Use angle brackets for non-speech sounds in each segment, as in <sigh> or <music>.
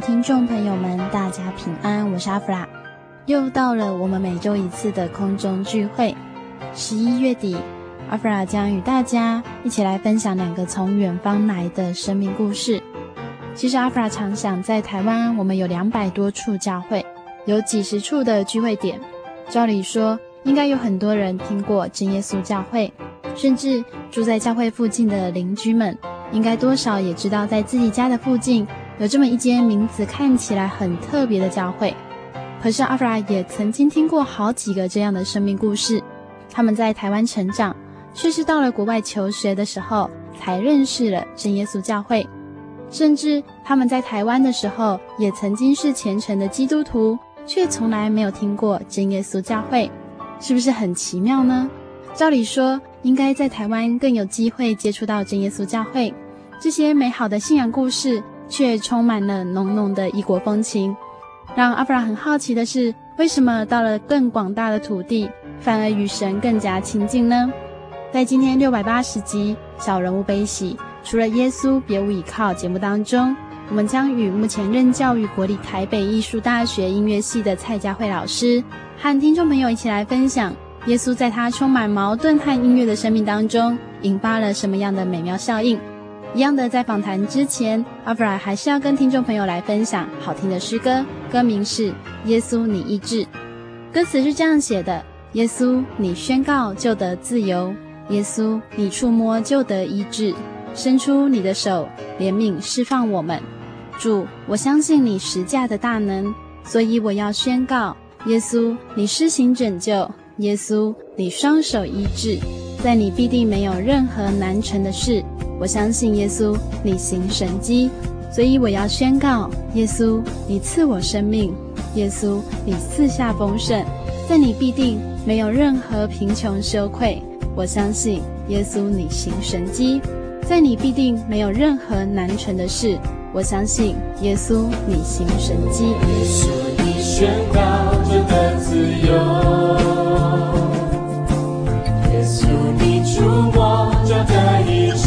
听众朋友们，大家平安，我是阿弗拉，又到了我们每周一次的空中聚会。十一月底，阿弗拉将与大家一起来分享两个从远方来的生命故事。其实阿弗拉常想，在台湾我们有两百多处教会，有几十处的聚会点。照理说，应该有很多人听过真耶稣教会，甚至住在教会附近的邻居们，应该多少也知道，在自己家的附近有这么一间名字看起来很特别的教会。可是阿弗拉也曾经听过好几个这样的生命故事，他们在台湾成长，却是到了国外求学的时候才认识了真耶稣教会，甚至他们在台湾的时候也曾经是虔诚的基督徒，却从来没有听过真耶稣教会，是不是很奇妙呢？照理说，应该在台湾更有机会接触到真耶稣教会，这些美好的信仰故事却充满了浓浓的异国风情。让阿弗拉很好奇的是，为什么到了更广大的土地，反而与神更加亲近呢？在今天六百八十集《小人物悲喜》，除了耶稣别无依靠节目当中，我们将与目前任教于国立台北艺术大学音乐系的蔡佳慧老师，和听众朋友一起来分享耶稣在他充满矛盾和音乐的生命当中，引发了什么样的美妙效应。一样的，在访谈之前，阿弗拉还是要跟听众朋友来分享好听的诗歌，歌名是《耶稣你医治》，歌词是这样写的：耶稣你宣告就得自由，耶稣你触摸就得医治，伸出你的手怜悯释放我们。主，我相信你十架的大能，所以我要宣告：耶稣你施行拯救，耶稣你双手医治，在你必定没有任何难成的事。我相信耶稣，你行神迹，所以我要宣告：耶稣，你赐我生命；耶稣，你赐下丰盛，在你必定没有任何贫穷羞愧。我相信耶稣，你行神迹，在你必定没有任何难成的事。我相信耶稣，你行神迹。耶稣，你宣告就得自由；你触摸就得医治。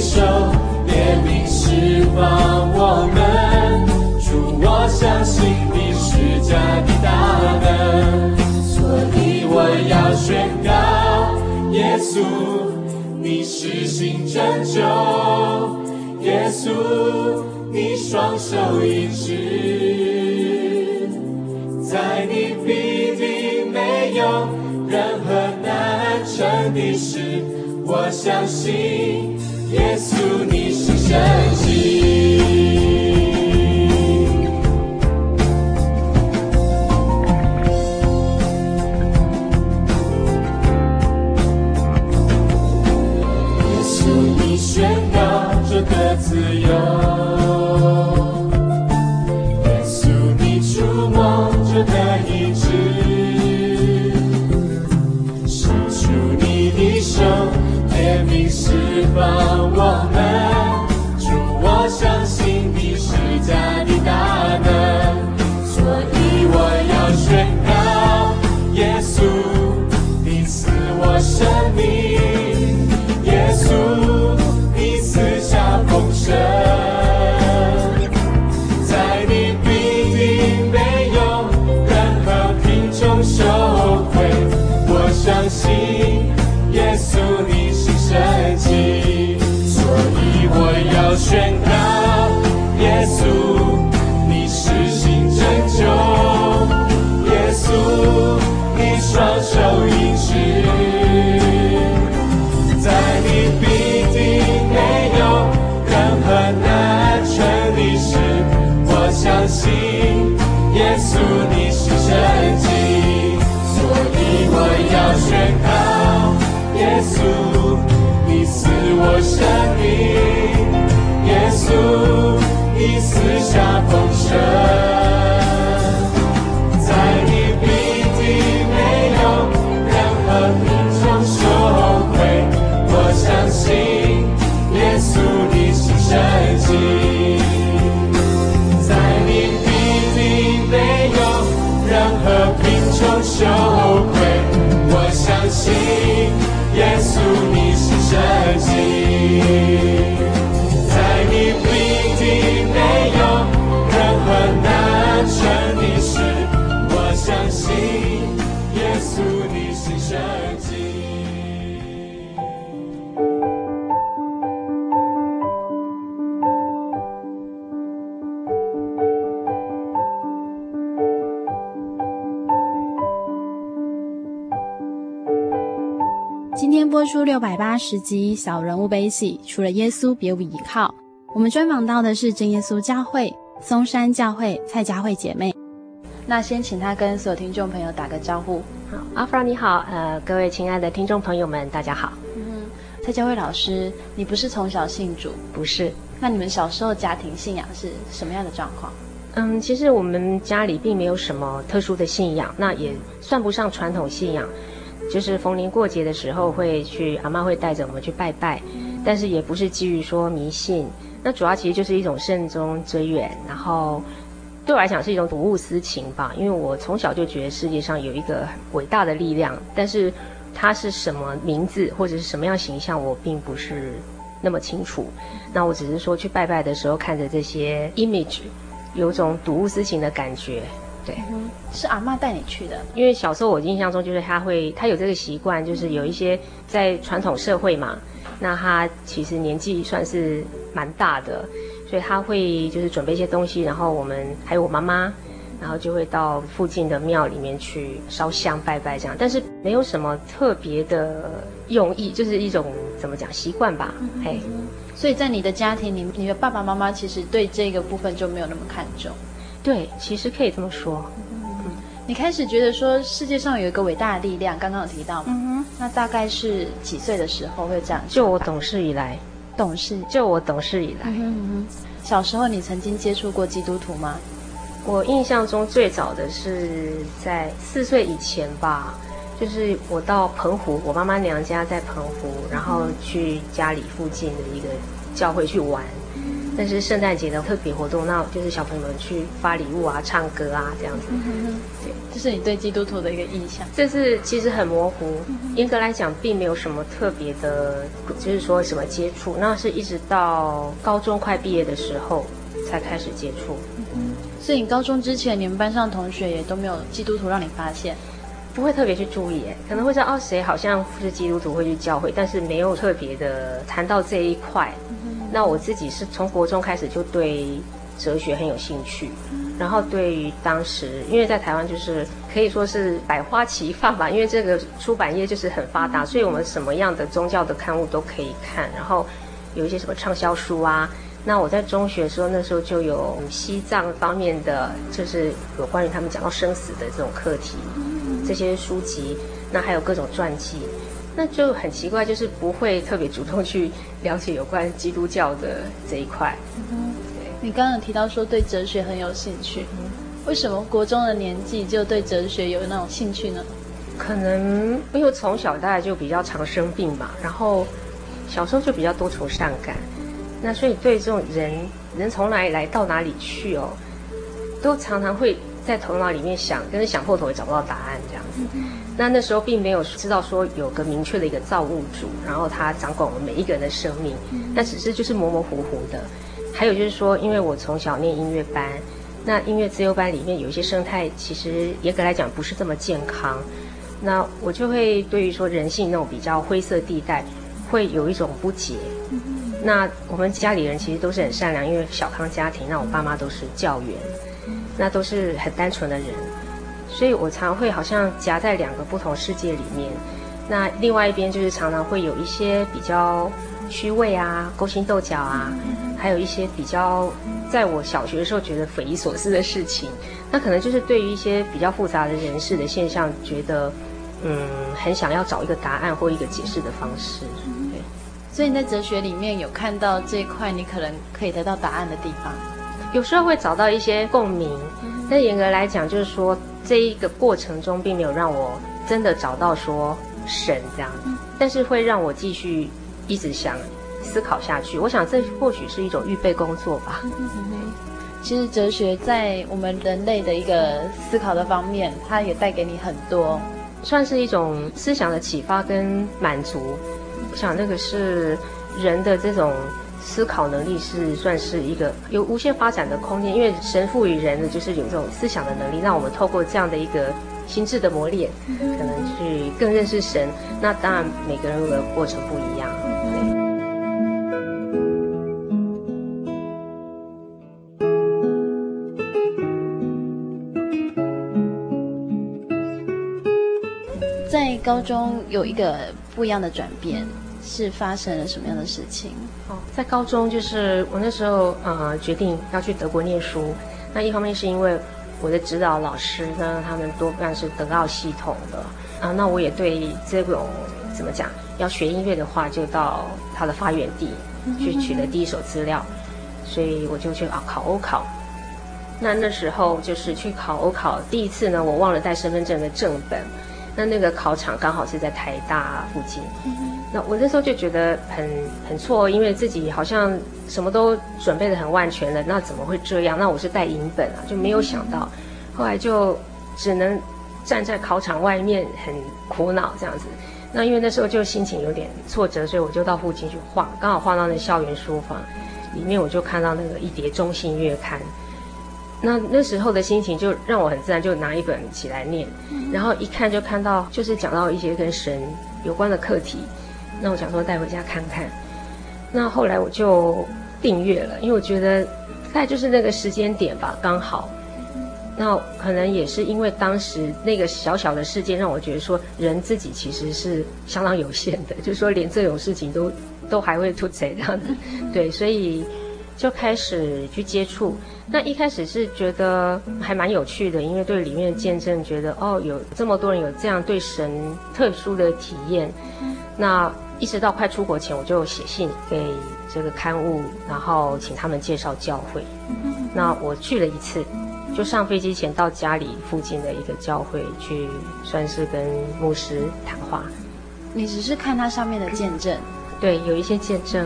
手怜悯释放我们，主，我相信你十架的大能，所以我要宣告，耶稣，你施行拯救，耶稣，你双手医治，在你你是，我相信。耶稣，你是神迹。你赐下丰盛，在你必定没有任何贫穷羞愧。我相信，耶稣你是神迹，在你必定没有任何贫穷羞愧。我相信，耶稣你是神迹。六百八十集《小人物悲喜》，除了耶稣，别无依靠。我们专访到的是真耶稣教会松山教会蔡佳慧姐妹。那先请她跟所有听众朋友打个招呼。好，阿弗拉你好，呃，各位亲爱的听众朋友们，大家好。嗯，蔡佳慧老师，你不是从小信主？不是。那你们小时候家庭信仰是什么样的状况？嗯，其实我们家里并没有什么特殊的信仰，那也算不上传统信仰。就是逢年过节的时候会去，阿嬷会带着我们去拜拜，但是也不是基于说迷信。那主要其实就是一种慎终追远，然后对我来讲是一种睹物思情吧。因为我从小就觉得世界上有一个伟大的力量，但是它是什么名字或者是什么样形象，我并不是那么清楚。那我只是说去拜拜的时候看着这些 image，有种睹物思情的感觉。对，是阿妈带你去的。因为小时候我印象中就是他会，他有这个习惯，就是有一些在传统社会嘛。那他其实年纪算是蛮大的，所以他会就是准备一些东西，然后我们还有我妈妈，然后就会到附近的庙里面去烧香拜拜这样，但是没有什么特别的用意，就是一种怎么讲习惯吧，嗯、嘿。所以在你的家庭里，你的爸爸妈妈其实对这个部分就没有那么看重。对，其实可以这么说。嗯你开始觉得说世界上有一个伟大的力量，刚刚有提到嘛？嗯哼。那大概是几岁的时候会这样？就我懂事以来，懂事。就我懂事以来。嗯哼。小时候你曾经接触过基督徒吗？我印象中最早的是在四岁以前吧，就是我到澎湖，我妈妈娘家在澎湖，然后去家里附近的一个教会去玩。但是圣诞节的特别活动，那就是小朋友们去发礼物啊、唱歌啊这样子。对，这是你对基督徒的一个印象。这是其实很模糊，严格来讲，并没有什么特别的，就是说什么接触。那是一直到高中快毕业的时候才开始接触。嗯，所以你高中之前，你们班上同学也都没有基督徒让你发现？不会特别去注意，可能会知道哦，谁好像是基督徒会去教会，但是没有特别的谈到这一块。那我自己是从国中开始就对哲学很有兴趣，然后对于当时，因为在台湾就是可以说是百花齐放吧，因为这个出版业就是很发达，所以我们什么样的宗教的刊物都可以看，然后有一些什么畅销书啊。那我在中学的时候，那时候就有西藏方面的，就是有关于他们讲到生死的这种课题，这些书籍，那还有各种传记。那就很奇怪，就是不会特别主动去了解有关基督教的这一块。嗯，对。你刚刚有提到说对哲学很有兴趣，嗯，为什么国中的年纪就对哲学有那种兴趣呢？可能因为从小大概就比较常生病吧，然后小时候就比较多愁善感，那所以对这种人人从哪里来到哪里去哦，都常常会在头脑里面想，但是想破头也找不到答案这样子。嗯、那那时候并没有知道说有个明确的一个造物主，然后他掌管我们每一个人的生命，那只是就是模模糊糊的。还有就是说，因为我从小念音乐班，那音乐自由班里面有一些生态，其实严格来讲不是这么健康。那我就会对于说人性那种比较灰色地带，会有一种不解。那我们家里人其实都是很善良，因为小康家庭，那我爸妈都是教员，那都是很单纯的人，所以我常会好像夹在两个不同世界里面。那另外一边就是常常会有一些比较虚伪啊、勾心斗角啊，还有一些比较在我小学的时候觉得匪夷所思的事情。那可能就是对于一些比较复杂的人事的现象，觉得。嗯，很想要找一个答案或一个解释的方式，对。所以你在哲学里面有看到这一块，你可能可以得到答案的地方。有时候会找到一些共鸣，但严格来讲，就是说这一个过程中并没有让我真的找到说神这样子，但是会让我继续一直想思考下去。我想这或许是一种预备工作吧。其实哲学在我们人类的一个思考的方面，它也带给你很多。算是一种思想的启发跟满足，我想那个是人的这种思考能力是算是一个有无限发展的空间，因为神赋予人的就是有这种思想的能力，让我们透过这样的一个心智的磨练，可能去更认识神。那当然每个人的过程不一样。在高中有一个不一样的转变，是发生了什么样的事情？哦，在高中就是我那时候呃决定要去德国念书。那一方面是因为我的指导老师呢，他们多半是德奥系统的啊。那我也对这种怎么讲，要学音乐的话，就到他的发源地去取得第一手资料，所以我就去啊考欧考。那那时候就是去考欧考，第一次呢，我忘了带身份证的正本。那那个考场刚好是在台大附近，那我那时候就觉得很很错，因为自己好像什么都准备得很万全了，那怎么会这样？那我是带影本啊，就没有想到，后来就只能站在考场外面很苦恼这样子。那因为那时候就心情有点挫折，所以我就到附近去晃，刚好晃到那校园书房里面，我就看到那个一叠中信月刊。那那时候的心情就让我很自然就拿一本起来念，然后一看就看到就是讲到一些跟神有关的课题，那我想说带回家看看。那后来我就订阅了，因为我觉得大概就是那个时间点吧，刚好。那可能也是因为当时那个小小的事件，让我觉得说人自己其实是相当有限的，<laughs> 就是说连这种事情都都还会突贼这样子，对，所以。就开始去接触，那一开始是觉得还蛮有趣的，因为对里面的见证，觉得哦，有这么多人有这样对神特殊的体验。那一直到快出国前，我就写信给这个刊物，然后请他们介绍教会。那我去了一次，就上飞机前到家里附近的一个教会去，算是跟牧师谈话。你只是看它上面的见证。对，有一些见证，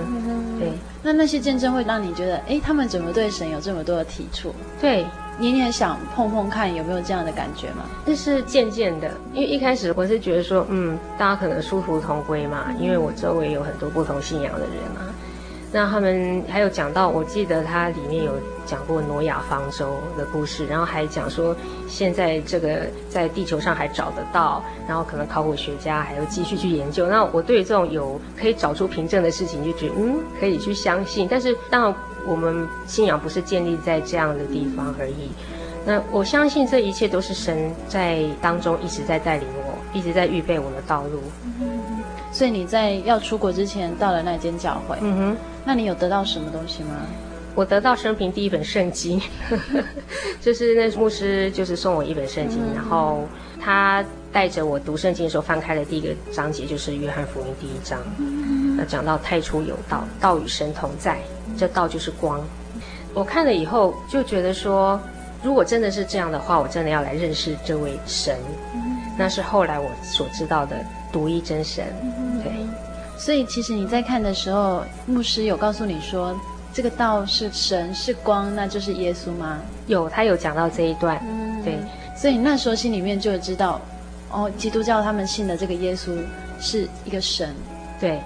对，那那些见证会让你觉得，哎，他们怎么对神有这么多的体触？对，你也想碰碰看有没有这样的感觉吗？这是渐渐的，因为一开始我是觉得说，嗯，大家可能殊途同归嘛，因为我周围有很多不同信仰的人嘛。那他们还有讲到，我记得他里面有讲过挪亚方舟的故事，然后还讲说现在这个在地球上还找得到，然后可能考古学家还要继续去研究。那我对这种有可以找出凭证的事情，就觉得嗯，可以去相信。但是当然我们信仰不是建立在这样的地方而已。那我相信这一切都是神在当中一直在带领我，一直在预备我的道路。所以你在要出国之前到了那间教会，嗯哼，那你有得到什么东西吗？我得到生平第一本圣经，<laughs> 就是那牧师就是送我一本圣经，嗯、然后他带着我读圣经的时候翻开的第一个章节，就是约翰福音第一章，嗯、那讲到太初有道，道与神同在，这道就是光。我看了以后就觉得说，如果真的是这样的话，我真的要来认识这位神，嗯、那是后来我所知道的。独一真神，对，所以其实你在看的时候，牧师有告诉你说，这个道是神是光，那就是耶稣吗？有，他有讲到这一段。嗯，对。所以那时候心里面就知道，哦，基督教他们信的这个耶稣是一个神。对，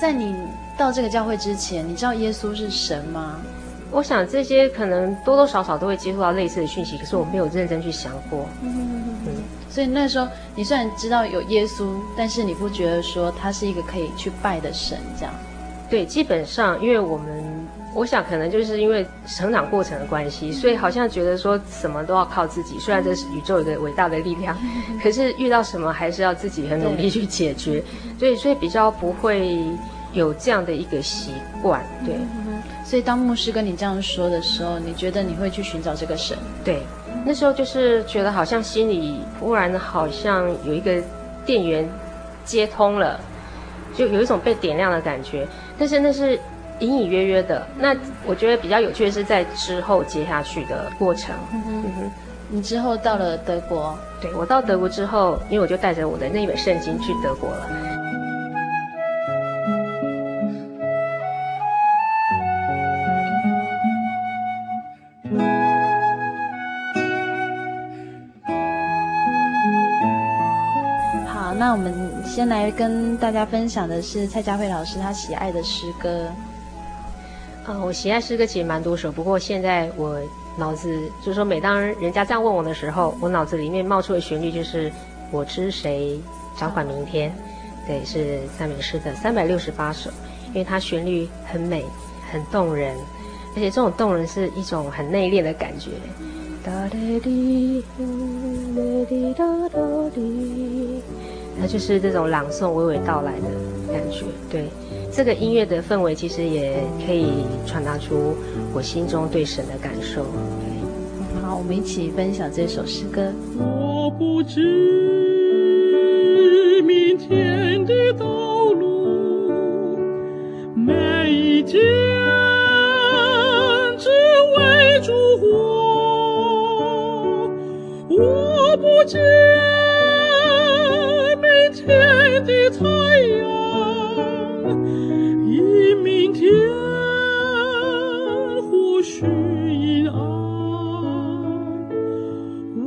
在你到这个教会之前，你知道耶稣是神吗？我想这些可能多多少少都会接触到类似的讯息，可是我没有认真去想过。嗯嗯嗯。所以那时候你虽然知道有耶稣，但是你不觉得说他是一个可以去拜的神这样？对，基本上因为我们，我想可能就是因为成长过程的关系，所以好像觉得说什么都要靠自己。虽然这是宇宙一个伟大的力量，<laughs> 可是遇到什么还是要自己很努力去解决。所以，所以比较不会有这样的一个习惯。对，所以当牧师跟你这样说的时候，你觉得你会去寻找这个神？对。那时候就是觉得好像心里忽然好像有一个电源接通了，就有一种被点亮的感觉。但是那是隐隐约约的。那我觉得比较有趣的是在之后接下去的过程。嗯哼，嗯哼，你之后到了德国，对，我到德国之后，因为我就带着我的那本圣经去德国了。来跟大家分享的是蔡佳慧老师他喜爱的诗歌。呃，我喜爱诗歌其实蛮多首，不过现在我脑子就是说，每当人家这样问我的时候，我脑子里面冒出的旋律就是“我知谁掌管明天”，对，是赞美诗的三百六十八首，因为它旋律很美，很动人，而且这种动人是一种很内敛的感觉。哒哒滴，哒滴哒哒滴。它就是这种朗诵娓娓道来的感觉，对，这个音乐的氛围其实也可以传达出我心中对神的感受。对，好，我们一起分享这首诗歌。我不知明天的道路，每一天只为祝福。我不知。天的太阳，以明天，或许阴暗。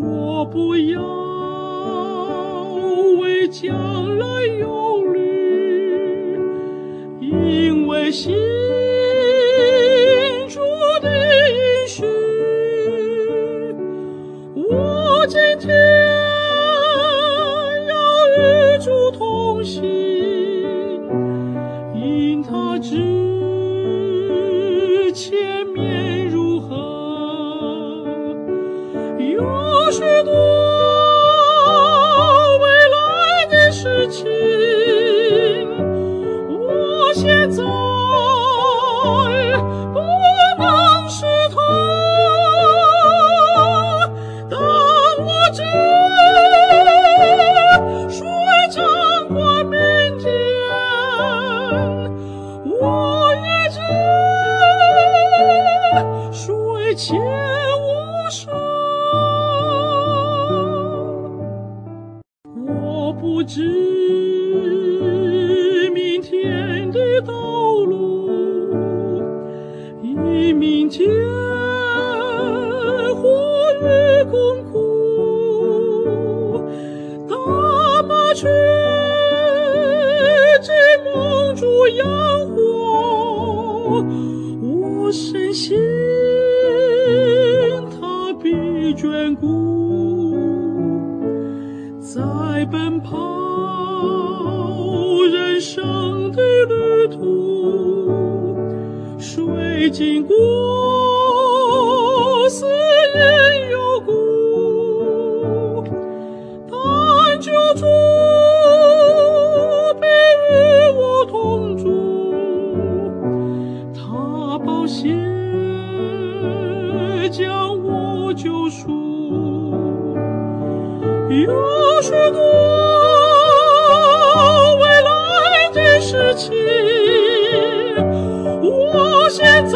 我不要为将来忧虑，因为心。是有许多未来的事情我现在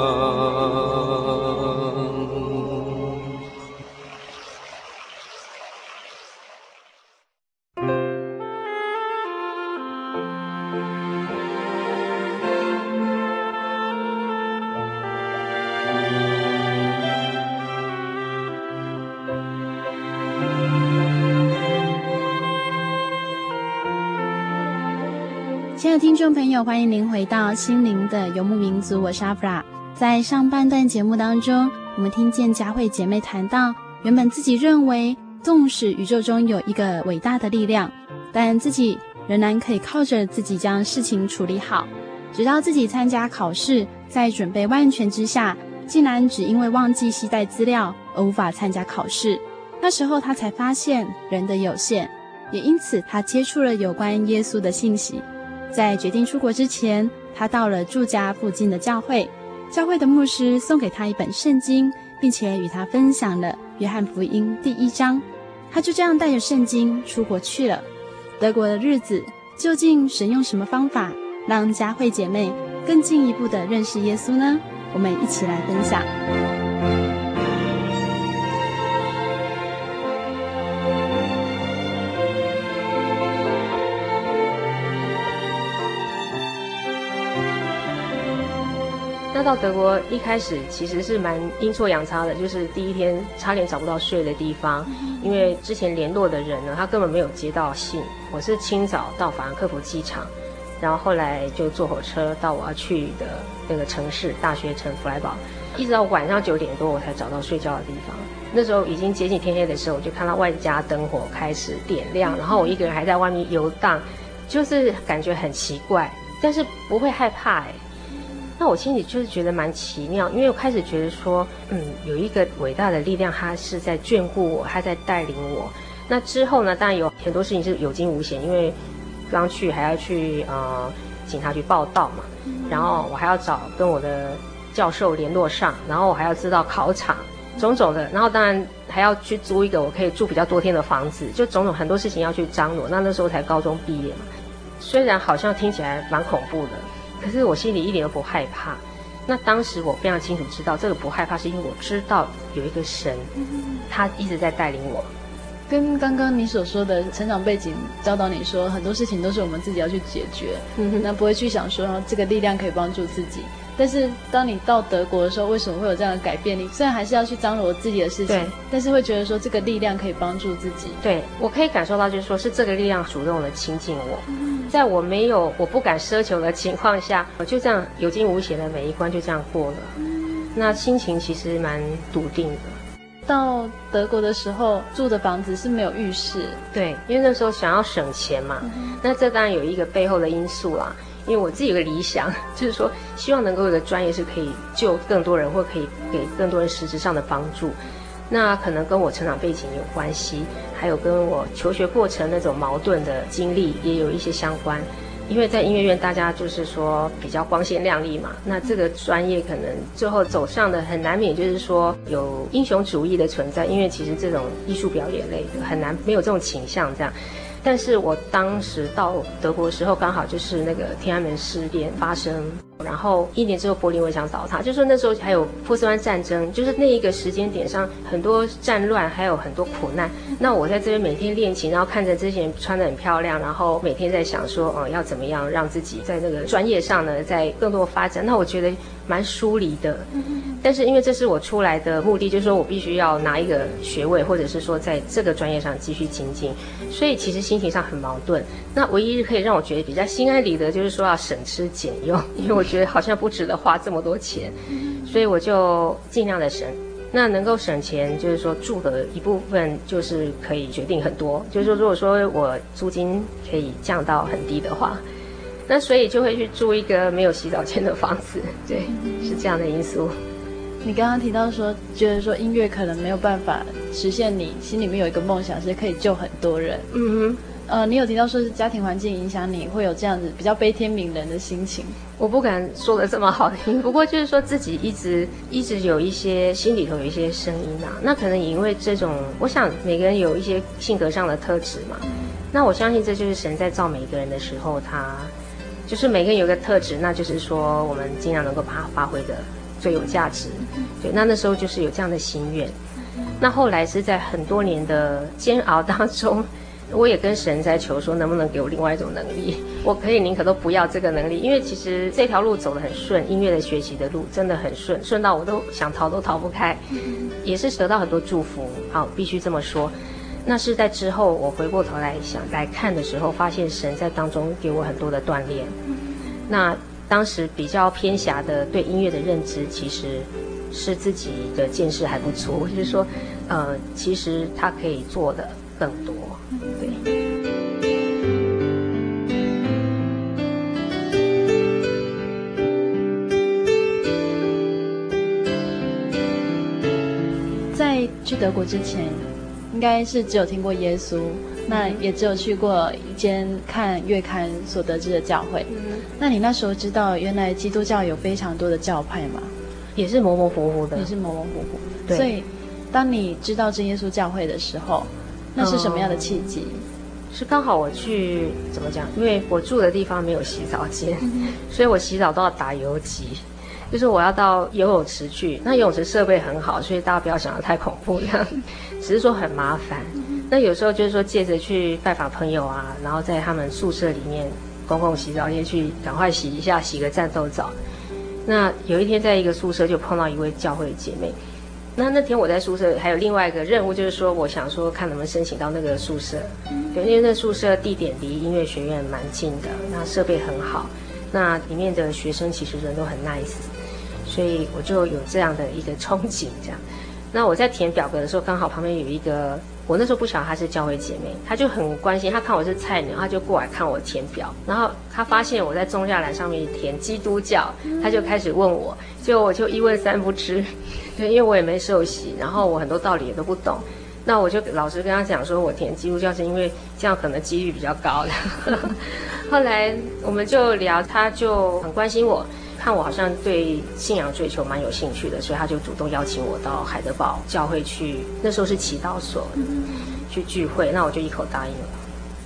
众朋友，欢迎您回到心灵的游牧民族，我是阿弗拉。在上半段节目当中，我们听见佳慧姐妹谈到，原本自己认为，纵使宇宙中有一个伟大的力量，但自己仍然可以靠着自己将事情处理好。直到自己参加考试，在准备万全之下，竟然只因为忘记携带资料而无法参加考试。那时候，她才发现人的有限，也因此她接触了有关耶稣的信息。在决定出国之前，他到了住家附近的教会，教会的牧师送给他一本圣经，并且与他分享了《约翰福音》第一章。他就这样带着圣经出国去了。德国的日子，究竟神用什么方法让佳慧姐妹更进一步的认识耶稣呢？我们一起来分享。到德国一开始其实是蛮阴错阳差的，就是第一天差点找不到睡的地方，因为之前联络的人呢，他根本没有接到信。我是清早到法兰克福机场，然后后来就坐火车到我要去的那个城市大学城弗莱堡，一直到晚上九点多我才找到睡觉的地方。那时候已经接近天黑的时候，我就看到万家灯火开始点亮，然后我一个人还在外面游荡，就是感觉很奇怪，但是不会害怕哎。那我心里就是觉得蛮奇妙，因为我开始觉得说，嗯，有一个伟大的力量，他是在眷顾我，他在带领我。那之后呢，当然有很多事情是有惊无险，因为刚去还要去呃警察局报到嘛，然后我还要找跟我的教授联络上，然后我还要知道考场种种的，然后当然还要去租一个我可以住比较多天的房子，就种种很多事情要去张罗。那那时候才高中毕业嘛，虽然好像听起来蛮恐怖的。可是我心里一点都不害怕。那当时我非常清楚知道，这个不害怕是因为我知道有一个神，他一直在带领我。跟刚刚你所说的成长背景教导你说，很多事情都是我们自己要去解决，那不会去想说这个力量可以帮助自己。但是当你到德国的时候，为什么会有这样的改变？你虽然还是要去张罗自己的事情，对，但是会觉得说这个力量可以帮助自己。对，我可以感受到，就是说是这个力量主动的亲近我，在我没有、我不敢奢求的情况下，我就这样有惊无险的每一关就这样过了。那心情其实蛮笃定的。到德国的时候住的房子是没有浴室，对，因为那时候想要省钱嘛。那这当然有一个背后的因素啦。因为我自己有个理想，<laughs> 就是说希望能够有个专业是可以救更多人，或可以给更多人实质上的帮助。那可能跟我成长背景有关系，还有跟我求学过程那种矛盾的经历也有一些相关。因为在音乐院大家就是说比较光鲜亮丽嘛，那这个专业可能最后走上的很难免就是说有英雄主义的存在，因为其实这种艺术表演类的很难没有这种倾向这样。但是我当时到德国的时候，刚好就是那个天安门事变发生，然后一年之后柏林围墙倒塌，就是那时候还有波斯湾战争，就是那一个时间点上很多战乱，还有很多苦难。那我在这边每天练琴，然后看着这些人穿得很漂亮，然后每天在想说，嗯，要怎么样让自己在那个专业上呢，在更多发展。那我觉得。蛮疏离的，但是因为这是我出来的目的，就是说我必须要拿一个学位，或者是说在这个专业上继续精进，所以其实心情上很矛盾。那唯一可以让我觉得比较心安理得，就是说要省吃俭用，<laughs> 因为我觉得好像不值得花这么多钱，所以我就尽量的省。那能够省钱，就是说住的一部分就是可以决定很多，就是说如果说我租金可以降到很低的话。那所以就会去住一个没有洗澡间的房子，对，是这样的因素。你刚刚提到说，觉得说音乐可能没有办法实现你心里面有一个梦想，是可以救很多人。嗯哼，呃，你有提到说是家庭环境影响你会有这样子比较悲天悯人的心情。我不敢说得这么好听，不过就是说自己一直一直有一些心里头有一些声音啊。那可能也因为这种，我想每个人有一些性格上的特质嘛。那我相信这就是神在造每一个人的时候，他。就是每个人有个特质，那就是说我们尽量能够把它发挥的最有价值。对，那那时候就是有这样的心愿。那后来是在很多年的煎熬当中，我也跟神在求说，能不能给我另外一种能力？我可以宁可都不要这个能力，因为其实这条路走得很顺，音乐的学习的路真的很顺，顺到我都想逃都逃不开，也是得到很多祝福。好，必须这么说。那是在之后，我回过头来想来看的时候，发现神在当中给我很多的锻炼。那当时比较偏狭的对音乐的认知，其实是自己的见识还不足，就是说，呃，其实他可以做的更多。对。在去德国之前。应该是只有听过耶稣，那也只有去过一间看月刊所得知的教会。嗯，那你那时候知道原来基督教有非常多的教派吗？也是模模糊糊的，也是模模糊糊。对。所以，当你知道真耶稣教会的时候，那是什么样的契机？嗯，是刚好我去怎么讲？因为我住的地方没有洗澡间，嗯，<laughs> 所以我洗澡都要打游击。就是我要到游泳池去，那游泳池设备很好，所以大家不要想得太恐怖这样，<laughs> 只是说很麻烦。那有时候就是说借着去拜访朋友啊，然后在他们宿舍里面公共洗澡间去赶快洗一下，洗个战斗澡。那有一天在一个宿舍就碰到一位教会姐妹，那那天我在宿舍还有另外一个任务，就是说我想说看能不能申请到那个宿舍，对，因为那宿舍地点离音乐学院蛮近的，那设备很好，那里面的学生其实人都很 nice。所以我就有这样的一个憧憬，这样。<laughs> 那我在填表格的时候，刚好旁边有一个，我那时候不晓得她是教会姐妹，她就很关心，她看我是菜鸟，她就过来看我填表，然后她发现我在宗教栏上面填基督教，她就开始问我，就我就一问三不知，<laughs> 对，因为我也没受洗，然后我很多道理也都不懂，那我就老实跟她讲说，我填基督教是因为这样可能几率比较高的。<laughs> 后来我们就聊，她就很关心我。看我好像对信仰追求蛮有兴趣的，所以他就主动邀请我到海德堡教会去。那时候是祈祷所，去聚会，那我就一口答应了。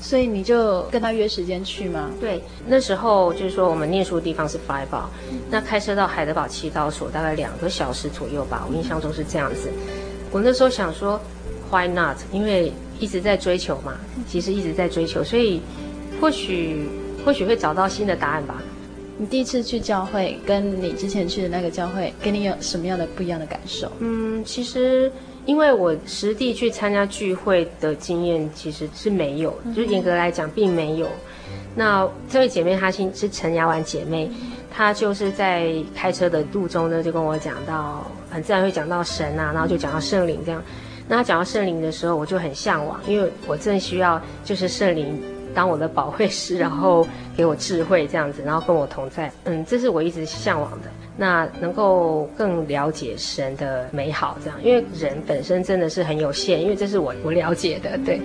所以你就跟他约时间去吗？对，那时候就是说我们念书的地方是 Freiburg，那开车到海德堡祈祷所大概两个小时左右吧，我印象中是这样子。我那时候想说，Why not？因为一直在追求嘛，其实一直在追求，所以或许或许会找到新的答案吧。你第一次去教会，跟你之前去的那个教会，给你有什么样的不一样的感受？嗯，其实因为我实地去参加聚会的经验其实是没有，嗯、就是严格来讲并没有。那这位姐妹她是是陈雅婉姐妹，她就是在开车的路中呢，就跟我讲到，很自然会讲到神啊，然后就讲到圣灵这样。那她讲到圣灵的时候，我就很向往，因为我正需要就是圣灵。当我的保惠师，然后给我智慧这样子，然后跟我同在，嗯，这是我一直向往的。那能够更了解神的美好，这样，因为人本身真的是很有限，因为这是我我了解的，对。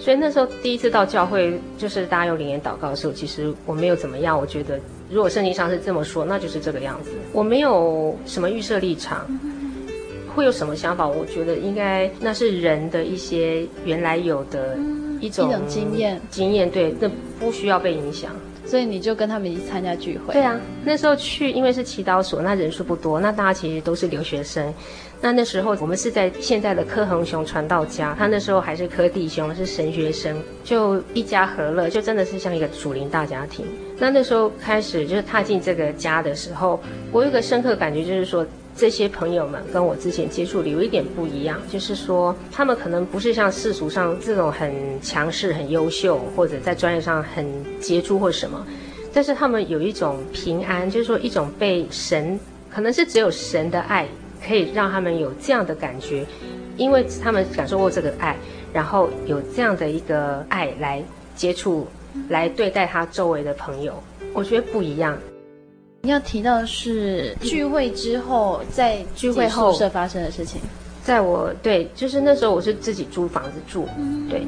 所以那时候第一次到教会，就是大家用灵言祷告的时候，其实我没有怎么样。我觉得如果圣经上是这么说，那就是这个样子。我没有什么预设立场，会有什么想法？我觉得应该那是人的一些原来有的一种，一种经验，经验对，那不需要被影响。所以你就跟他们一起参加聚会？对啊，那时候去，因为是祈祷所，那人数不多，那大家其实都是留学生。那那时候我们是在现在的柯恒雄传道家，他那时候还是柯弟兄，是神学生，就一家和乐，就真的是像一个属灵大家庭。那那时候开始就是踏进这个家的时候，我有一个深刻感觉，就是说这些朋友们跟我之前接触的有一点不一样，就是说他们可能不是像世俗上这种很强势、很优秀，或者在专业上很杰出或什么，但是他们有一种平安，就是说一种被神，可能是只有神的爱。可以让他们有这样的感觉，因为他们感受过这个爱，然后有这样的一个爱来接触，来对待他周围的朋友，我觉得不一样。你要提到的是聚会之后，在聚会后宿舍发生的事情。在我对，就是那时候我是自己租房子住，对，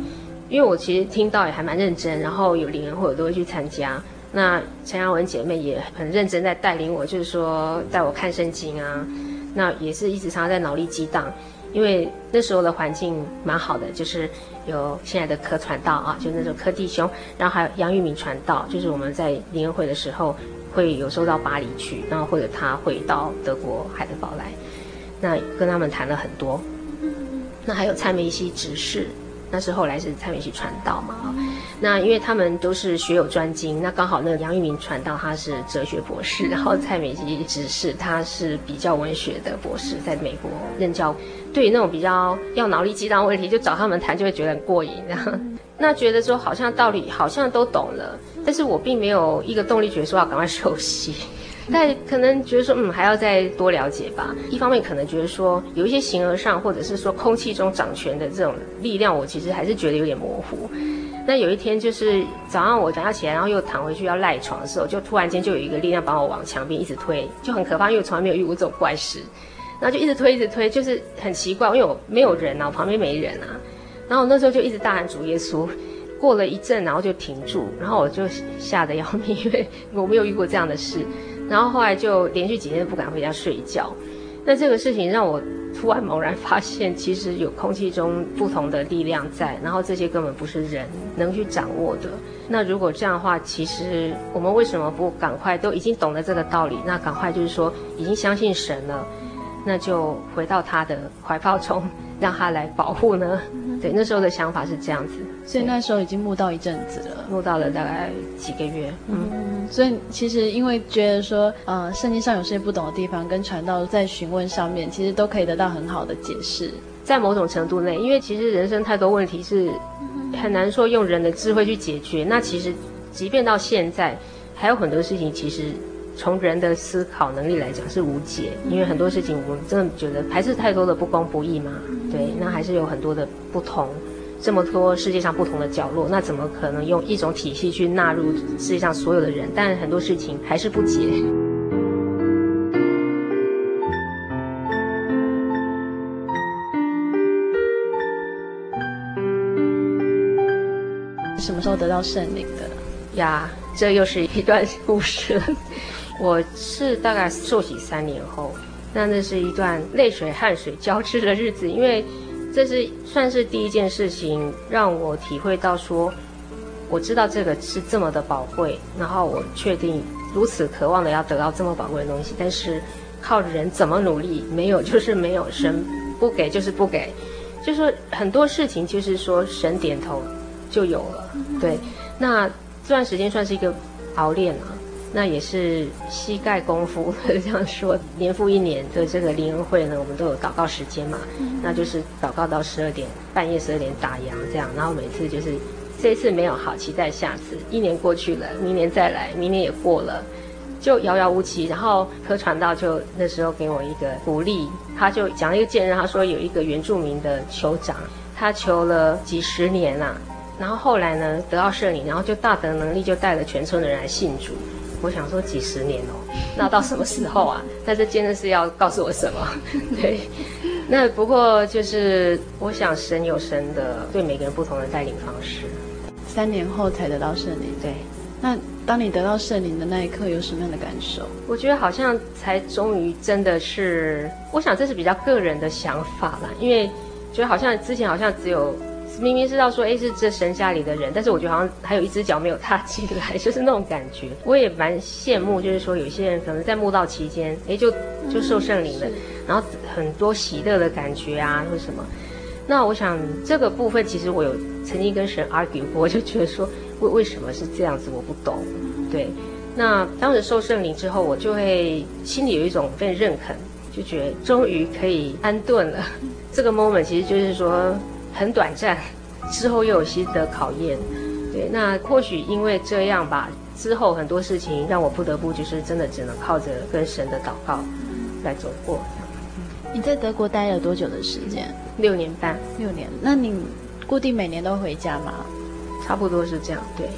因为我其实听到也还蛮认真，然后有灵人会我都会去参加。那陈雅文姐妹也很认真在带领我，就是说带我看圣经啊。那也是一直常常在脑力激荡，因为那时候的环境蛮好的，就是有现在的柯传道啊，就那时候柯弟兄，然后还有杨玉明传道，就是我们在灵恩会的时候会有时候到巴黎去，然后或者他会到德国海德堡来，那跟他们谈了很多，那还有蔡梅西执事。那是后来是蔡美熙传道嘛，嗯、那因为他们都是学有专精，那刚好那个杨玉明传道他是哲学博士，嗯、然后蔡美熙执事他是比较文学的博士，在美国任教。对于那种比较要脑力激荡问题，就找他们谈就会觉得很过瘾。然后 <laughs> 那觉得说好像道理好像都懂了，但是我并没有一个动力觉得说要赶快熟悉。但可能觉得说，嗯，还要再多了解吧。一方面可能觉得说，有一些形而上，或者是说空气中掌权的这种力量，我其实还是觉得有点模糊。那有一天就是早上我早上起来，然后又躺回去要赖床的时候，就突然间就有一个力量把我往墙边一直推，就很可怕，因为我从来没有遇过这种怪事。然后就一直推，一直推，就是很奇怪，因为我没有人啊，我旁边没人啊。然后我那时候就一直大喊主耶稣。过了一阵，然后就停住，然后我就吓得要命，因为我没有遇过这样的事。然后后来就连续几天不敢回家睡觉。那这个事情让我突然猛然发现，其实有空气中不同的力量在，然后这些根本不是人能去掌握的。那如果这样的话，其实我们为什么不赶快都已经懂得这个道理？那赶快就是说已经相信神了，那就回到他的怀抱中，让他来保护呢？对，那时候的想法是这样子。所以那时候已经慕道一阵子了，慕道了大概几个月。嗯，嗯，所以其实因为觉得说，呃，圣经上有些不懂的地方，跟传道在询问上面，其实都可以得到很好的解释。在某种程度内，因为其实人生太多问题是很难说用人的智慧去解决。那其实，即便到现在，还有很多事情，其实从人的思考能力来讲是无解。因为很多事情，我们真的觉得还是太多的不公不义嘛。对，那还是有很多的不同。这么多世界上不同的角落，那怎么可能用一种体系去纳入世界上所有的人？但很多事情还是不解。什么时候得到圣灵的呀？这又是一段故事了。我是大概受洗三年后，那那是一段泪水汗水交织的日子，因为。这是算是第一件事情，让我体会到说，我知道这个是这么的宝贵，然后我确定如此渴望的要得到这么宝贵的东西，但是靠人怎么努力，没有就是没有，神不给就是不给，就是很多事情就是说神点头就有了，对，那这段时间算是一个熬练啊。那也是膝盖功夫，<laughs> 这样说，年复一年的这个灵恩会呢，我们都有祷告时间嘛，嗯、那就是祷告到十二点，半夜十二点打烊这样，然后每次就是这一次没有好，期待下次，一年过去了，明年再来，明年也过了，就遥遥无期。然后柯传道就那时候给我一个鼓励，他就讲了一个见证，他说有一个原住民的酋长，他求了几十年啦、啊，然后后来呢得到圣灵，然后就大得能力，就带了全村的人来信主。我想说几十年哦，那到什么时候啊？<laughs> 那这真的是要告诉我什么？<laughs> 对，那不过就是，我想神有神的对每个人不同的带领方式。三年后才得到圣灵，对。那当你得到圣灵的那一刻，有什么样的感受？我觉得好像才终于真的是，我想这是比较个人的想法啦，因为觉得好像之前好像只有。明明知道说，哎，是这神家里的人，但是我觉得好像还有一只脚没有踏进来，<laughs> 就是那种感觉。我也蛮羡慕，就是说有些人可能在慕道期间，哎，就就受圣灵了，嗯、然后很多喜乐的感觉啊，或什么。那我想这个部分，其实我有曾经跟神 argue 过，<laughs> 我就觉得说，为为什么是这样子，我不懂。对，那当时受圣灵之后，我就会心里有一种被认可，就觉得终于可以安顿了。这个 moment 其实就是说。很短暂，之后又有新的考验，对，那或许因为这样吧，之后很多事情让我不得不就是真的只能靠着跟神的祷告来走过。你在德国待了多久的时间？六年半。六年。那你固定每年都回家吗？差不多是这样。对。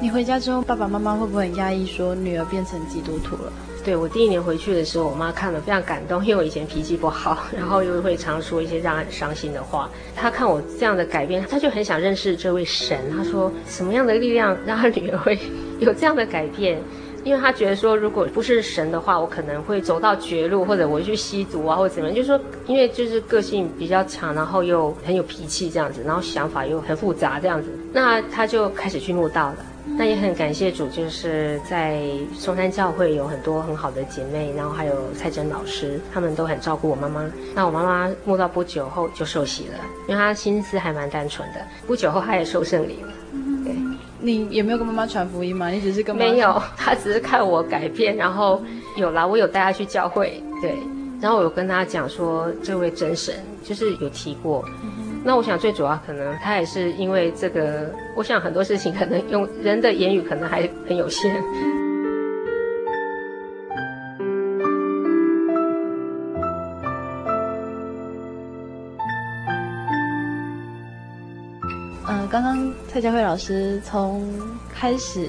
你回家之后，爸爸妈妈会不会很压抑，说女儿变成基督徒了？对，我第一年回去的时候，我妈看了非常感动，因为我以前脾气不好，然后又会常说一些让她很伤心的话。她看我这样的改变，她就很想认识这位神。她说，什么样的力量让她女儿会 <laughs> 有这样的改变？因为她觉得说，如果不是神的话，我可能会走到绝路，或者我去吸毒啊，或者怎么样。就是说，因为就是个性比较强，然后又很有脾气这样子，然后想法又很复杂这样子，那她就开始去慕道了。那也很感谢主，就是在松山教会有很多很好的姐妹，然后还有蔡珍老师，他们都很照顾我妈妈。那我妈妈慕道不久后就受洗了，因为她心思还蛮单纯的。不久后她也受圣灵了。对，你有没有跟妈妈传福音吗？你只是跟妈妈没有，她只是看我改变，然后有啦，我有带她去教会，对，然后我有跟她讲说这位真神，就是有提过。那我想最主要可能他也是因为这个，我想很多事情可能用人的言语可能还很有限。嗯、刚刚蔡佳慧老师从开始。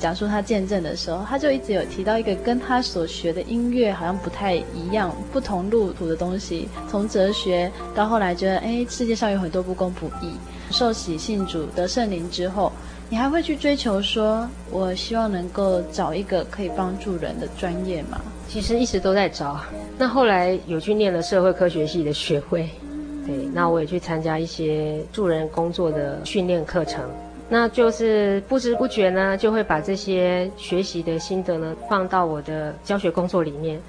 讲述他见证的时候，他就一直有提到一个跟他所学的音乐好像不太一样、不同路途的东西。从哲学到后来觉得，哎，世界上有很多不公不义。受洗信主得圣灵之后，你还会去追求说，我希望能够找一个可以帮助人的专业吗？其实一直都在找。那后来有去念了社会科学系的学位，对，那我也去参加一些助人工作的训练课程。那就是不知不觉呢，就会把这些学习的心得呢放到我的教学工作里面。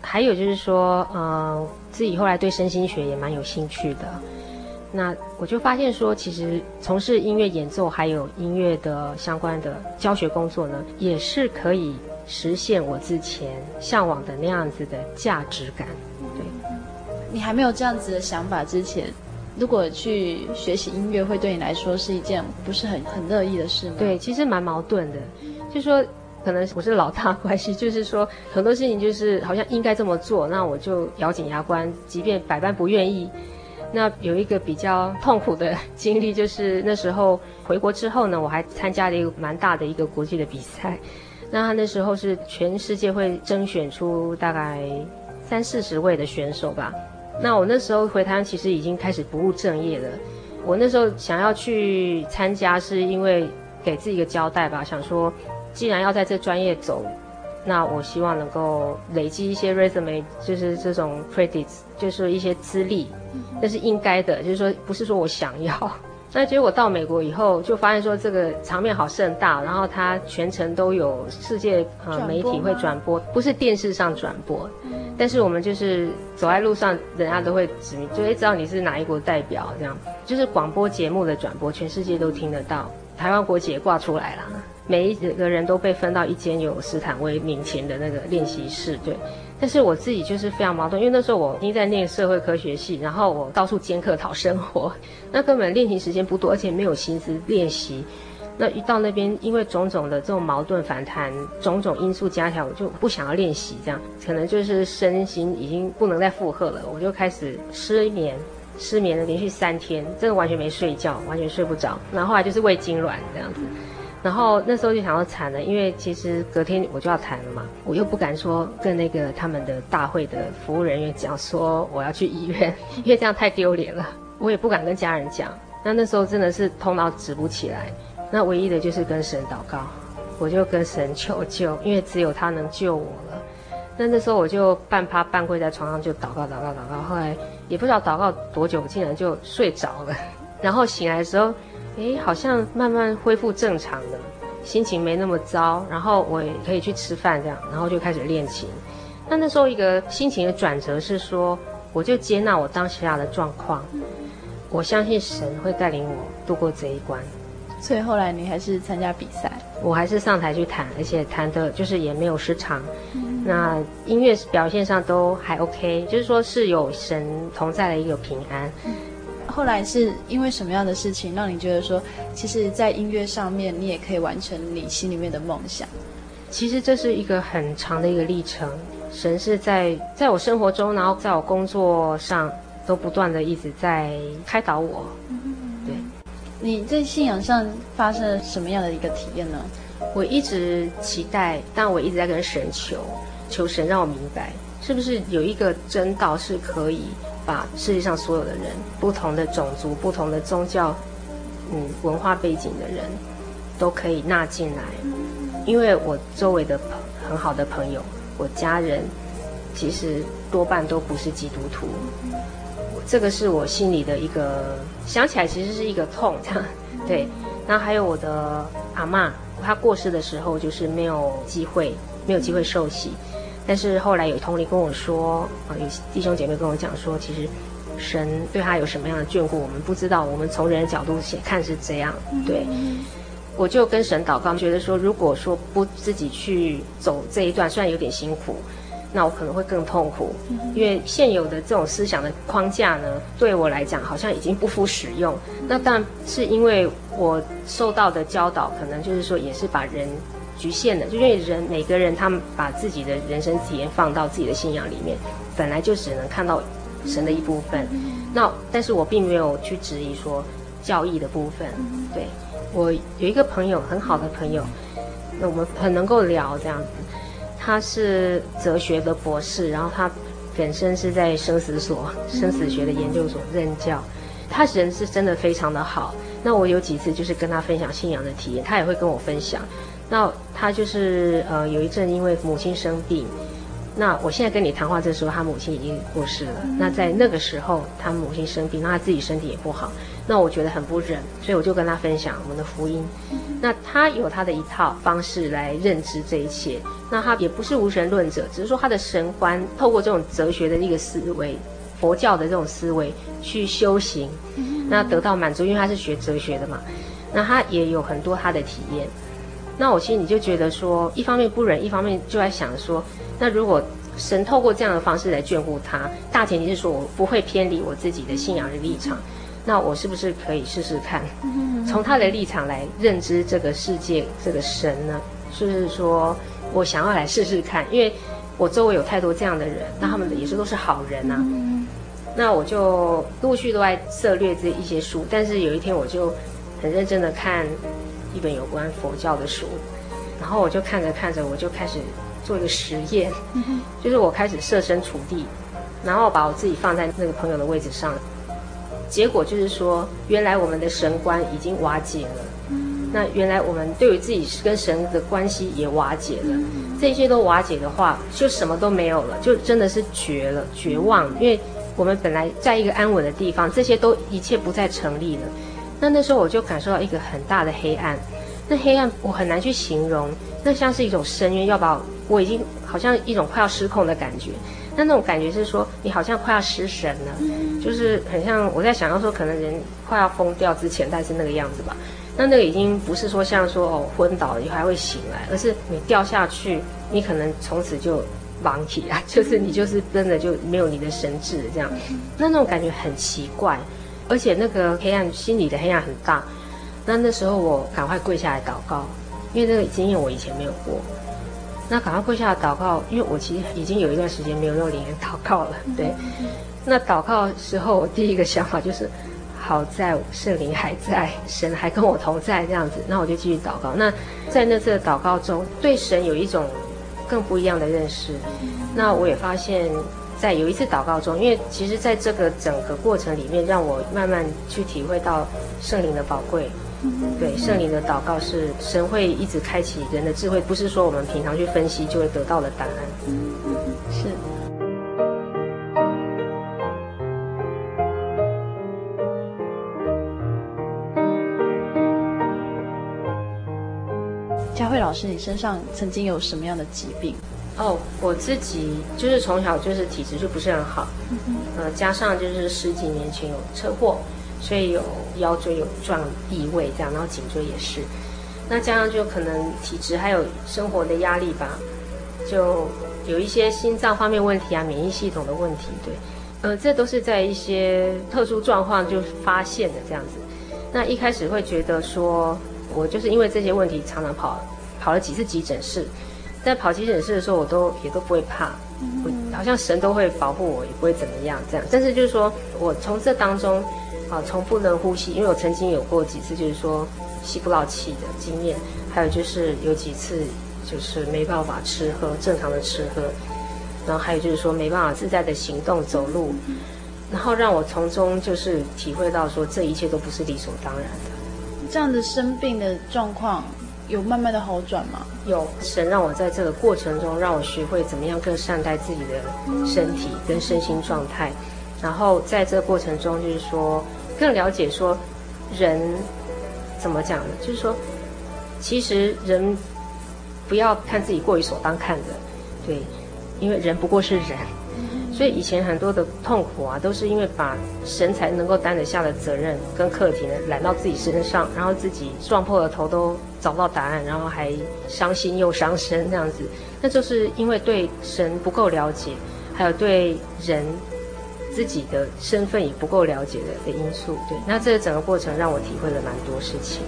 还有就是说，呃，自己后来对身心学也蛮有兴趣的。那我就发现说，其实从事音乐演奏还有音乐的相关的教学工作呢，也是可以实现我之前向往的那样子的价值感。对，你还没有这样子的想法之前。如果去学习音乐，会对你来说是一件不是很很乐意的事吗？对，其实蛮矛盾的。就说，可能我是老大关系，就是说很多事情就是好像应该这么做，那我就咬紧牙关，即便百般不愿意。那有一个比较痛苦的经历，就是那时候回国之后呢，我还参加了一个蛮大的一个国际的比赛。那他那时候是全世界会征选出大概三四十位的选手吧。那我那时候回台湾，其实已经开始不务正业了。我那时候想要去参加，是因为给自己一个交代吧，想说既然要在这专业走，那我希望能够累积一些 resume，就是这种 credits，就是一些资历，那是应该的，就是说不是说我想要。那结果到美国以后，就发现说这个场面好盛大，然后它全程都有世界呃媒体会转播，不是电视上转播，但是我们就是走在路上，人家都会指明，就会知道你是哪一国代表，这样就是广播节目的转播，全世界都听得到，台湾国旗也挂出来了，每一个人都被分到一间有斯坦威名前的那个练习室，对。但是我自己就是非常矛盾，因为那时候我已经在念社会科学系，然后我到处兼课讨生活，<laughs> 那根本练习时间不多，而且没有心思练习。那一到那边，因为种种的这种矛盾反弹，种种因素加起来，我就不想要练习，这样可能就是身心已经不能再负荷了，我就开始失眠，失眠了连续三天，真的完全没睡觉，完全睡不着。然后后来就是胃痉挛这样子。然后那时候就想要惨了，因为其实隔天我就要谈了嘛，我又不敢说跟那个他们的大会的服务人员讲说我要去医院，<laughs> 因为这样太丢脸了。我也不敢跟家人讲。那那时候真的是头脑直不起来，那唯一的就是跟神祷告，我就跟神求救，因为只有他能救我了。那那时候我就半趴半跪在床上就祷告祷告祷告，后来也不知道祷告多久，竟然就睡着了。<laughs> 然后醒来的时候。诶，好像慢慢恢复正常的，心情没那么糟，然后我也可以去吃饭这样，然后就开始练琴。那那时候一个心情的转折是说，我就接纳我当下的状况，我相信神会带领我度过这一关。所以后来你还是参加比赛，我还是上台去弹，而且弹的就是也没有失常。嗯、那音乐表现上都还 OK，就是说是有神同在的一个平安。嗯后来是因为什么样的事情让你觉得说，其实，在音乐上面你也可以完成你心里面的梦想？其实这是一个很长的一个历程。神是在在我生活中，然后在我工作上，都不断的一直在开导我。对，你在信仰上发生了什么样的一个体验呢？我一直期待，但我一直在跟神求，求神让我明白，是不是有一个真道是可以。把世界上所有的人，不同的种族、不同的宗教、嗯，文化背景的人，都可以纳进来。因为我周围的朋很好的朋友，我家人，其实多半都不是基督徒。这个是我心里的一个，想起来其实是一个痛，这 <laughs> 样对。然后还有我的阿嬷，她过世的时候就是没有机会，没有机会受洗。但是后来有同理跟我说，啊，有弟兄姐妹跟我讲说，其实神对他有什么样的眷顾，我们不知道。我们从人的角度先看是这样，对。我就跟神祷告，觉得说，如果说不自己去走这一段，虽然有点辛苦，那我可能会更痛苦，因为现有的这种思想的框架呢，对我来讲好像已经不敷使用。那当然是因为我受到的教导，可能就是说也是把人。局限的，就因为人每个人他们把自己的人生体验放到自己的信仰里面，本来就只能看到神的一部分。那但是我并没有去质疑说教义的部分。对，我有一个朋友，很好的朋友，那我们很能够聊这样子。他是哲学的博士，然后他本身是在生死所、生死学的研究所任教。他人是真的非常的好。那我有几次就是跟他分享信仰的体验，他也会跟我分享。那他就是呃，有一阵因为母亲生病，那我现在跟你谈话这时候，他母亲已经过世了。那在那个时候，他母亲生病，那他自己身体也不好，那我觉得很不忍，所以我就跟他分享我们的福音。那他有他的一套方式来认知这一切。那他也不是无神论者，只是说他的神观透过这种哲学的一个思维，佛教的这种思维去修行，那得到满足，因为他是学哲学的嘛。那他也有很多他的体验。那我心里就觉得说，一方面不忍，一方面就在想说，那如果神透过这样的方式来眷顾他，大前提是说我不会偏离我自己的信仰的立场，那我是不是可以试试看，从他的立场来认知这个世界这个神呢？就是说我想要来试试看，因为我周围有太多这样的人，那他们也是都是好人啊。那我就陆续都在涉猎这一些书，但是有一天我就很认真的看。一本有关佛教的书，然后我就看着看着，我就开始做一个实验，就是我开始设身处地，然后把我自己放在那个朋友的位置上，结果就是说，原来我们的神观已经瓦解了，那原来我们对于自己跟神的关系也瓦解了，这些都瓦解的话，就什么都没有了，就真的是绝了，绝望，因为我们本来在一个安稳的地方，这些都一切不再成立了。那那时候我就感受到一个很大的黑暗，那黑暗我很难去形容，那像是一种深渊，要把我，我已经好像一种快要失控的感觉。那那种感觉是说，你好像快要失神了，就是很像我在想要说，可能人快要疯掉之前，但是那个样子吧。那那个已经不是说像说哦昏倒了以后还会醒来，而是你掉下去，你可能从此就亡体啊，<laughs> 就是你就是真的就没有你的神智这样。那那种感觉很奇怪。而且那个黑暗，心里的黑暗很大。那那时候我赶快跪下来祷告，因为这个经验我以前没有过。那赶快跪下来祷告，因为我其实已经有一段时间没有用灵言祷告了。对。那祷告的时候，我第一个想法就是，好在圣灵还在，神还跟我同在这样子，那我就继续祷告。那在那次的祷告中，对神有一种更不一样的认识。那我也发现，在有一次祷告中，因为其实在这个整个过程里面，让我慢慢去体会到圣灵的宝贵。对，圣灵的祷告是神会一直开启人的智慧，不是说我们平常去分析就会得到的答案。是。佳慧老师，你身上曾经有什么样的疾病？哦，我自己就是从小就是体质就不是很好，呃，加上就是十几年前有车祸，所以有腰椎有撞异位这样，然后颈椎也是，那加上就可能体质还有生活的压力吧，就有一些心脏方面问题啊，免疫系统的问题，对，呃，这都是在一些特殊状况就发现的这样子。那一开始会觉得说。我就是因为这些问题，常常跑跑了几次急诊室，在跑急诊室的时候，我都也都不会怕，我好像神都会保护我，也不会怎么样这样。但是就是说我从这当中，啊，从不能呼吸，因为我曾经有过几次就是说吸不到气的经验，还有就是有几次就是没办法吃喝正常的吃喝，然后还有就是说没办法自在的行动走路，然后让我从中就是体会到说这一切都不是理所当然的。这样的生病的状况有慢慢的好转吗？有，神让我在这个过程中，让我学会怎么样更善待自己的身体跟身心状态，然后在这个过程中，就是说更了解说人怎么讲呢？就是说，其实人不要看自己过于所当看的，对，因为人不过是人。所以以前很多的痛苦啊，都是因为把神才能够担得下的责任跟课题呢揽到自己身上，然后自己撞破了头都找不到答案，然后还伤心又伤身这样子。那就是因为对神不够了解，还有对人自己的身份也不够了解的的因素。对，那这个整个过程让我体会了蛮多事情。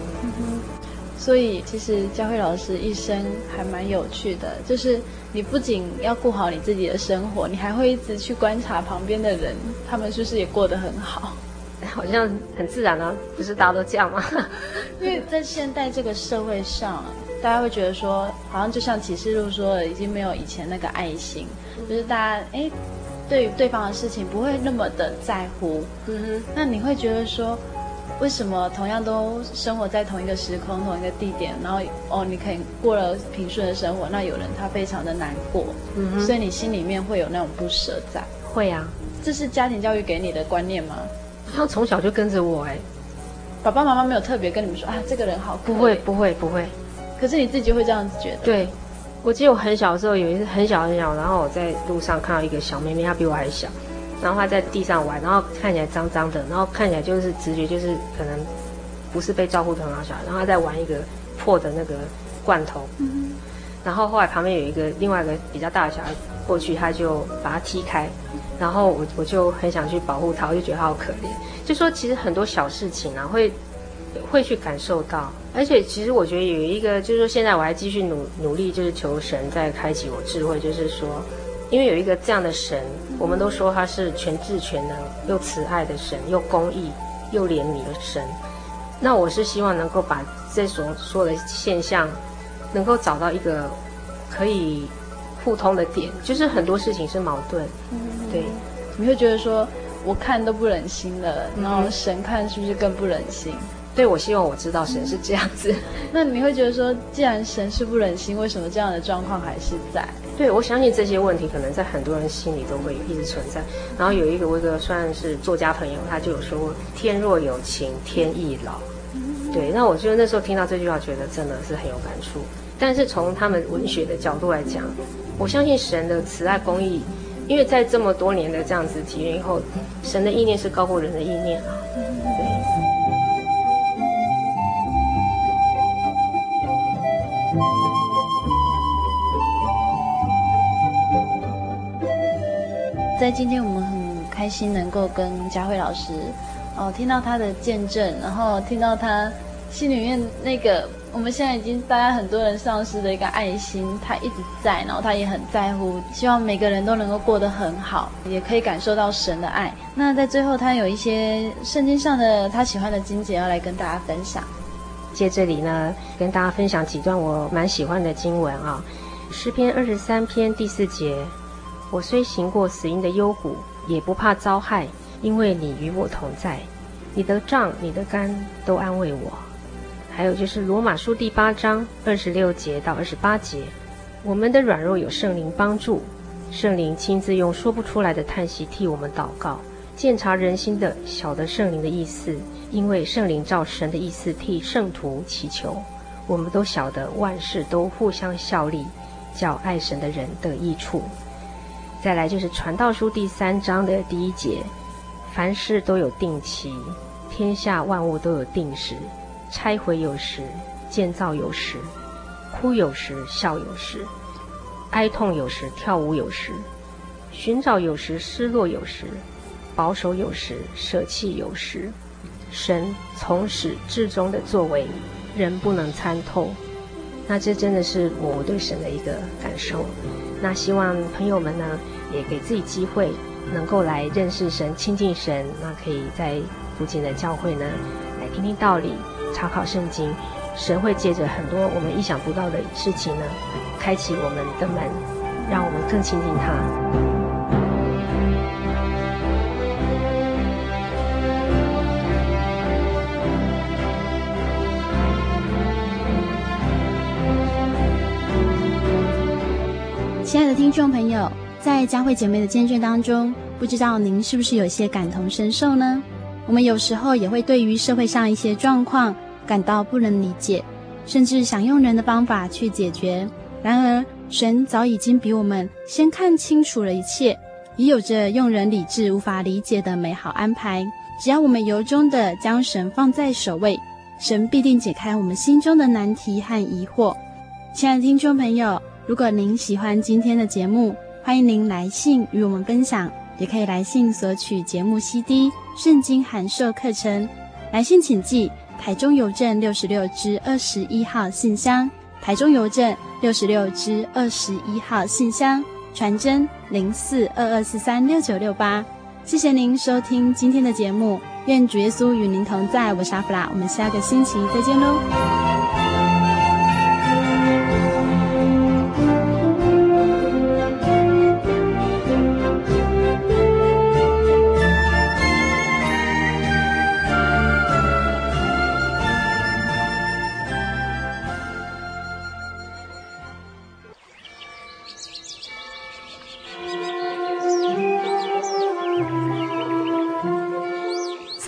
所以，其实佳慧老师一生还蛮有趣的，就是你不仅要顾好你自己的生活，你还会一直去观察旁边的人，他们是不是也过得很好？<laughs> 好像很自然啊，不是大家都这样吗？<laughs> 因为在现代这个社会上，大家会觉得说，好像就像启示录说的，已经没有以前那个爱心，就是大家哎，对于对方的事情不会那么的在乎。嗯哼，那你会觉得说，为什么同样都生活在同一个时空、同一个地点，然后哦，你可以过了平顺的生活，那有人他非常的难过，嗯哼，所以你心里面会有那种不舍在。会啊，这是家庭教育给你的观念吗？他从小就跟着我哎，爸爸妈妈没有特别跟你们说啊，这个人好。不会不会不会，可是你自己会这样子觉得。对，我记得我很小的时候有一次很小很小，然后我在路上看到一个小妹妹，她比我还小。然后他在地上玩，然后看起来脏脏的，然后看起来就是直觉就是可能不是被照顾的很好小孩。然后他在玩一个破的那个罐头，然后后来旁边有一个另外一个比较大的小孩过去，他就把他踢开，然后我我就很想去保护他，我就觉得他好可怜。就说其实很多小事情啊，会会去感受到，而且其实我觉得有一个就是说现在我还继续努努力，就是求神在开启我智慧，就是说。因为有一个这样的神，我们都说他是全智全能又慈爱的神，又公义又怜悯的神。那我是希望能够把这所说的现象，能够找到一个可以互通的点，就是很多事情是矛盾。对，你会觉得说，我看都不忍心了，然后神看是不是更不忍心？对，我希望我知道神是这样子。<laughs> 那你会觉得说，既然神是不忍心，为什么这样的状况还是在？对，我相信这些问题可能在很多人心里都会一直存在。然后有一个我一个算是作家朋友，他就有说过“天若有情，天亦老”。对，那我觉得那时候听到这句话，觉得真的是很有感触。但是从他们文学的角度来讲，我相信神的慈爱公义，因为在这么多年的这样子体验以后，神的意念是高过人的意念啊。在今天，我们很开心能够跟佳慧老师，哦，听到她的见证，然后听到她心里面那个我们现在已经大家很多人丧失的一个爱心，他一直在，然后他也很在乎，希望每个人都能够过得很好，也可以感受到神的爱。那在最后，他有一些圣经上的他喜欢的经节要来跟大家分享。借这里呢，跟大家分享几段我蛮喜欢的经文啊，《诗篇》二十三篇第四节：我虽行过死荫的幽谷，也不怕遭害，因为你与我同在，你的杖、你的竿都安慰我。还有就是罗马书第八章二十六节到二十八节，我们的软弱有圣灵帮助，圣灵亲自用说不出来的叹息替我们祷告，鉴察人心的晓得圣灵的意思，因为圣灵照神的意思替圣徒祈求，我们都晓得万事都互相效力，叫爱神的人得益处。再来就是传道书第三章的第一节，凡事都有定期，天下万物都有定时。拆毁有时，建造有时；哭有时，笑有时；哀痛有时，跳舞有时；寻找有时，失落有时；保守有时，舍弃有时。神从始至终的作为，人不能参透。那这真的是我对神的一个感受。那希望朋友们呢，也给自己机会，能够来认识神、亲近神。那可以在附近的教会呢，来听听道理。查考圣经，神会借着很多我们意想不到的事情呢，开启我们的门，让我们更亲近他。亲爱的听众朋友，在佳慧姐妹的见证当中，不知道您是不是有些感同身受呢？我们有时候也会对于社会上一些状况感到不能理解，甚至想用人的方法去解决。然而，神早已经比我们先看清楚了一切，已有着用人理智无法理解的美好安排。只要我们由衷的将神放在首位，神必定解开我们心中的难题和疑惑。亲爱的听众朋友，如果您喜欢今天的节目，欢迎您来信与我们分享。也可以来信索取节目 CD、圣经函授课程。来信请寄台中邮政六十六支二十一号信箱，台中邮政六十六支二十一号信箱，传真零四二二四三六九六八。谢谢您收听今天的节目，愿主耶稣与您同在。我是阿弗拉，我们下个星期再见喽。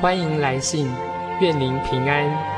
欢迎来信，愿您平安。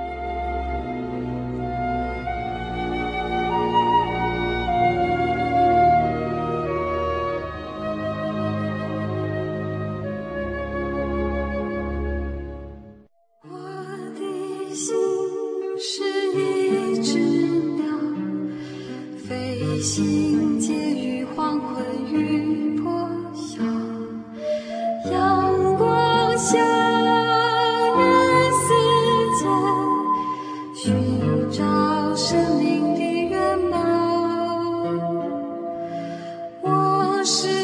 是。